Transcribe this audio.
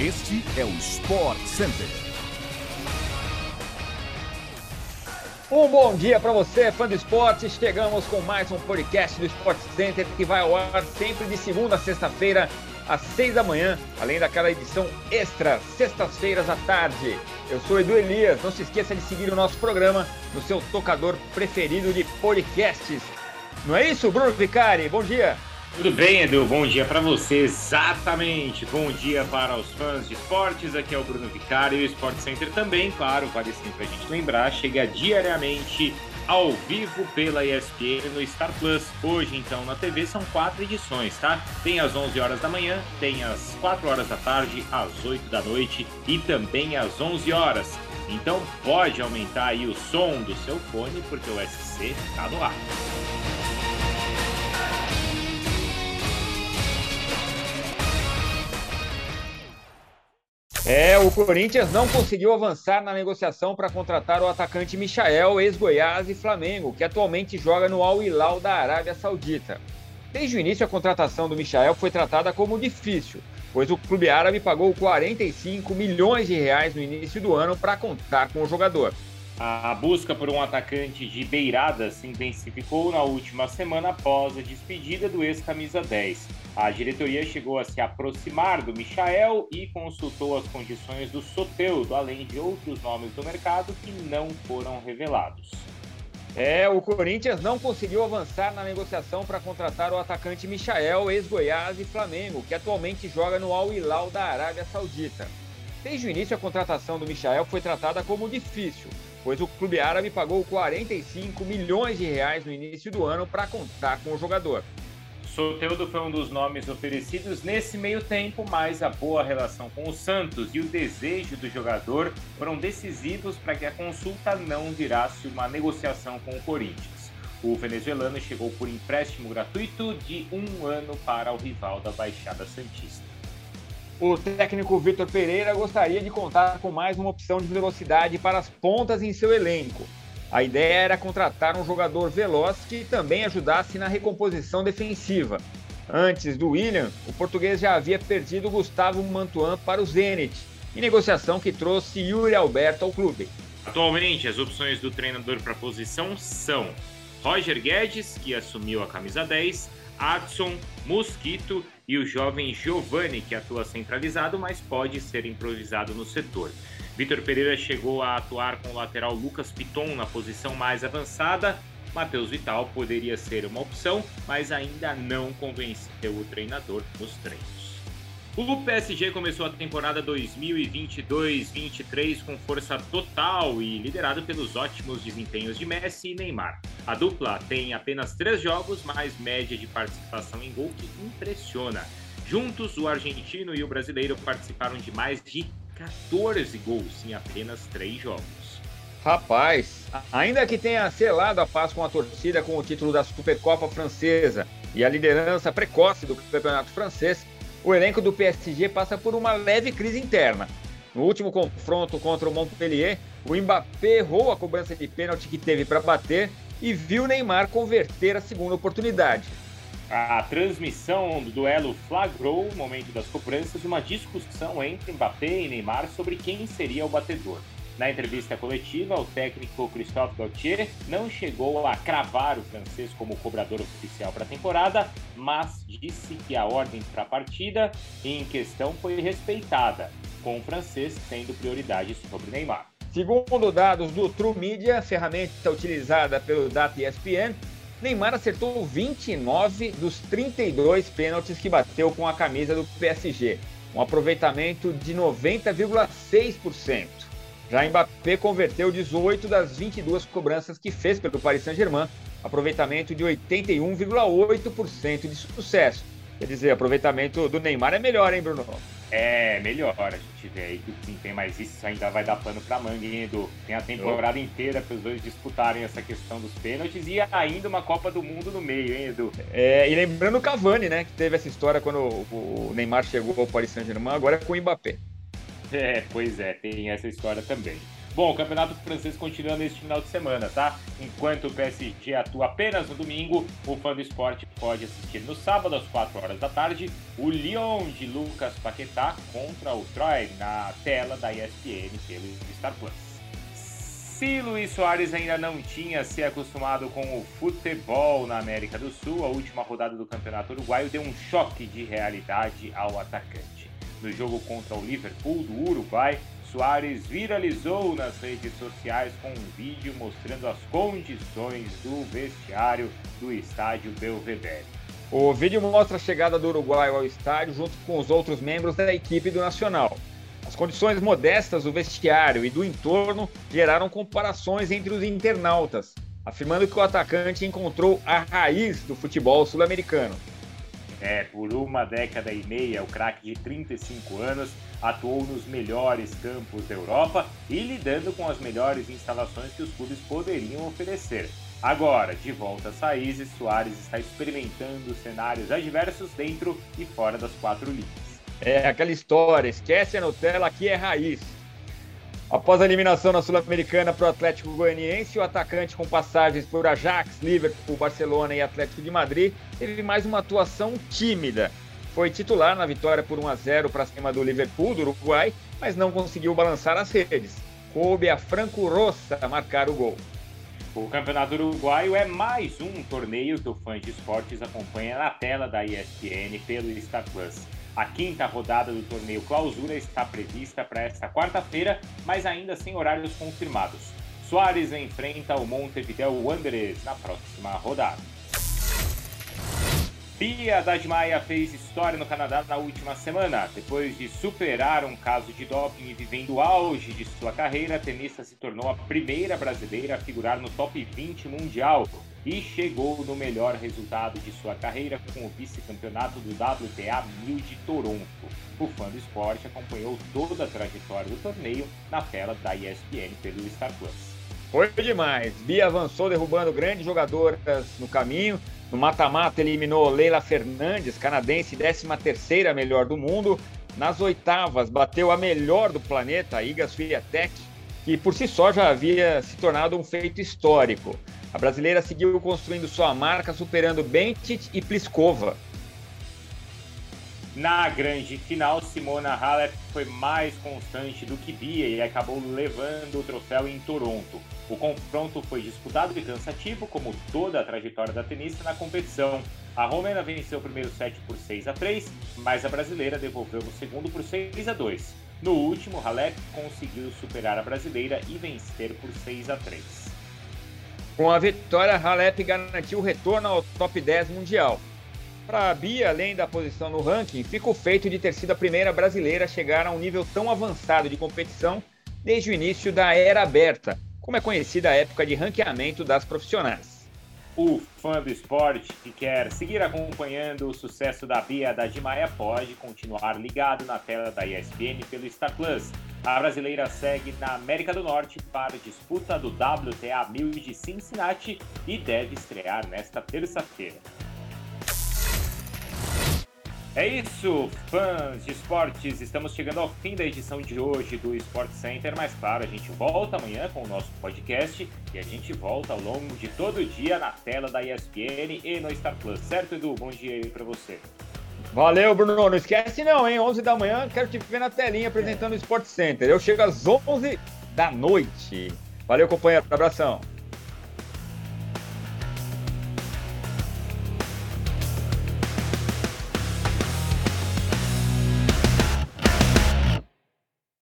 Este é o Sport Center. Um bom dia para você, fã do esporte. Chegamos com mais um podcast do Sport Center que vai ao ar sempre de segunda a sexta-feira, às seis da manhã, além daquela edição extra, sextas-feiras à tarde. Eu sou Edu Elias. Não se esqueça de seguir o nosso programa no seu tocador preferido de podcasts. Não é isso, Bruno Vicari? Bom dia. Tudo bem, Edu? Bom dia para você, exatamente. Bom dia para os fãs de esportes. Aqui é o Bruno Vicari e o Sport Center também, claro, vale sempre a gente lembrar, chega diariamente ao vivo pela ESPN no Star Plus. Hoje, então, na TV são quatro edições, tá? Tem às 11 horas da manhã, tem às 4 horas da tarde, às 8 da noite e também às 11 horas. Então pode aumentar aí o som do seu fone porque o SC está no ar. É, o Corinthians não conseguiu avançar na negociação para contratar o atacante Michael, ex-Goiás e Flamengo, que atualmente joga no Al Hilal da Arábia Saudita. Desde o início, a contratação do Michael foi tratada como difícil, pois o clube árabe pagou 45 milhões de reais no início do ano para contar com o jogador. A busca por um atacante de beirada se intensificou na última semana após a despedida do ex-camisa 10. A diretoria chegou a se aproximar do Michael e consultou as condições do Soteudo, além de outros nomes do mercado que não foram revelados. É, o Corinthians não conseguiu avançar na negociação para contratar o atacante Michael, ex-Goiás e Flamengo, que atualmente joga no Al Hilal da Arábia Saudita. Desde o início, a contratação do Michael foi tratada como difícil, pois o clube árabe pagou 45 milhões de reais no início do ano para contar com o jogador. Soteudo foi um dos nomes oferecidos nesse meio tempo, mas a boa relação com o Santos e o desejo do jogador foram decisivos para que a consulta não virasse uma negociação com o Corinthians. O venezuelano chegou por empréstimo gratuito de um ano para o rival da Baixada Santista. O técnico Vitor Pereira gostaria de contar com mais uma opção de velocidade para as pontas em seu elenco. A ideia era contratar um jogador veloz que também ajudasse na recomposição defensiva. Antes do William, o português já havia perdido Gustavo Mantuan para o Zenit, em negociação que trouxe Yuri Alberto ao clube. Atualmente, as opções do treinador para a posição são Roger Guedes, que assumiu a camisa 10, Adson, Mosquito e o jovem Giovanni, que atua centralizado, mas pode ser improvisado no setor. Vitor Pereira chegou a atuar com o lateral Lucas Piton na posição mais avançada. Matheus Vital poderia ser uma opção, mas ainda não convenceu o treinador nos treinos. O PSG começou a temporada 2022-23 com força total e liderado pelos ótimos desempenhos de Messi e Neymar. A dupla tem apenas três jogos, mas média de participação em gol que impressiona. Juntos, o argentino e o brasileiro participaram de mais de 14 gols em apenas três jogos. Rapaz, ainda que tenha selado a paz com a torcida com o título da Supercopa Francesa e a liderança precoce do campeonato francês, o elenco do PSG passa por uma leve crise interna. No último confronto contra o Montpellier, o Mbappé errou a cobrança de pênalti que teve para bater e viu Neymar converter a segunda oportunidade. A transmissão do duelo flagrou, no momento das cobranças, uma discussão entre Mbappé e Neymar sobre quem seria o batedor. Na entrevista coletiva, o técnico Christophe Gauthier não chegou a cravar o francês como cobrador oficial para a temporada, mas disse que a ordem para a partida em questão foi respeitada, com o francês tendo prioridade sobre Neymar. Segundo dados do True Media, ferramenta utilizada pelo Data ESPN, Neymar acertou 29 dos 32 pênaltis que bateu com a camisa do PSG, um aproveitamento de 90,6%. Já Mbappé converteu 18 das 22 cobranças que fez pelo Paris Saint-Germain, aproveitamento de 81,8% de sucesso. Quer dizer, aproveitamento do Neymar é melhor, hein, Bruno? É, melhor. A gente vê aí que o desempenho, mas isso ainda vai dar pano pra manga, hein, Edu? Tem a temporada inteira para os dois disputarem essa questão dos pênaltis e ainda uma Copa do Mundo no meio, hein, Edu? É, e lembrando o Cavani, né, que teve essa história quando o Neymar chegou ao Paris Saint-Germain, agora é com o Mbappé. É, pois é, tem essa história também. Bom, o campeonato francês continua neste final de semana, tá? Enquanto o PSG atua apenas no domingo, o fã do esporte pode assistir no sábado às 4 horas da tarde o Lyon de Lucas Paquetá contra o Troy na tela da ESPN pelo Star Plus. Se Luiz Soares ainda não tinha se acostumado com o futebol na América do Sul, a última rodada do Campeonato Uruguaio deu um choque de realidade ao atacante. No jogo contra o Liverpool do Uruguai, Soares viralizou nas redes sociais com um vídeo mostrando as condições do vestiário do estádio Belvedere. O vídeo mostra a chegada do Uruguai ao estádio junto com os outros membros da equipe do Nacional. As condições modestas do vestiário e do entorno geraram comparações entre os internautas, afirmando que o atacante encontrou a raiz do futebol sul-americano. É, por uma década e meia, o craque de 35 anos atuou nos melhores campos da Europa e lidando com as melhores instalações que os clubes poderiam oferecer. Agora, de volta às raízes, Soares está experimentando cenários adversos dentro e fora das quatro linhas. É aquela história, esquece a Nutella, aqui é raiz. Após a eliminação na Sul-Americana para o Atlético Goianiense, o atacante com passagens por Ajax, Liverpool, Barcelona e Atlético de Madrid teve mais uma atuação tímida. Foi titular na vitória por 1 a 0 para cima do Liverpool do Uruguai, mas não conseguiu balançar as redes. Coube a Franco Rossa marcar o gol. O Campeonato Uruguaio é mais um torneio que o fã de esportes acompanha na tela da ESPN pelo Star Plus. A quinta rodada do torneio Clausura está prevista para esta quarta-feira, mas ainda sem horários confirmados. Soares enfrenta o Montevideo Wanderers na próxima rodada. Bia Dadmaia fez história no Canadá na última semana. Depois de superar um caso de doping e vivendo o auge de sua carreira, a tenista se tornou a primeira brasileira a figurar no top 20 mundial e chegou no melhor resultado de sua carreira com o vice-campeonato do WTA 1000 de Toronto. O fã do esporte acompanhou toda a trajetória do torneio na tela da ESPN pelo Star Plus. Foi demais. Bia avançou derrubando grandes jogadoras no caminho no mata-mata, eliminou Leila Fernandes, canadense, 13ª melhor do mundo. Nas oitavas, bateu a melhor do planeta, a Iga Swiatek, que por si só já havia se tornado um feito histórico. A brasileira seguiu construindo sua marca, superando Bentic e Pliskova. Na grande final, Simona Halep foi mais constante do que Bia e acabou levando o troféu em Toronto. O confronto foi disputado e cansativo, como toda a trajetória da tenista na competição. A romena venceu o primeiro set por 6 a 3, mas a brasileira devolveu o segundo por 6 a 2. No último, Halep conseguiu superar a brasileira e vencer por 6 a 3. Com a vitória, Halep garantiu o retorno ao top 10 mundial. Para a Bia, além da posição no ranking, fica o feito de ter sido a primeira brasileira a chegar a um nível tão avançado de competição desde o início da era aberta, como é conhecida a época de ranqueamento das profissionais. O fã do esporte que quer seguir acompanhando o sucesso da Bia da Dimaia pode continuar ligado na tela da ESPN pelo Star Plus. A brasileira segue na América do Norte para a disputa do WTA 1000 de Cincinnati e deve estrear nesta terça-feira. É isso, fãs de esportes. Estamos chegando ao fim da edição de hoje do Sport Center, mas claro, a gente volta amanhã com o nosso podcast e a gente volta ao longo de todo o dia na tela da ESPN e no Star Plus. Certo, Edu? Bom dia aí para você. Valeu, Bruno. Não esquece não, hein? 11 da manhã, quero te ver na telinha apresentando o Sport Center. Eu chego às 11 da noite. Valeu, companheiro. Abração.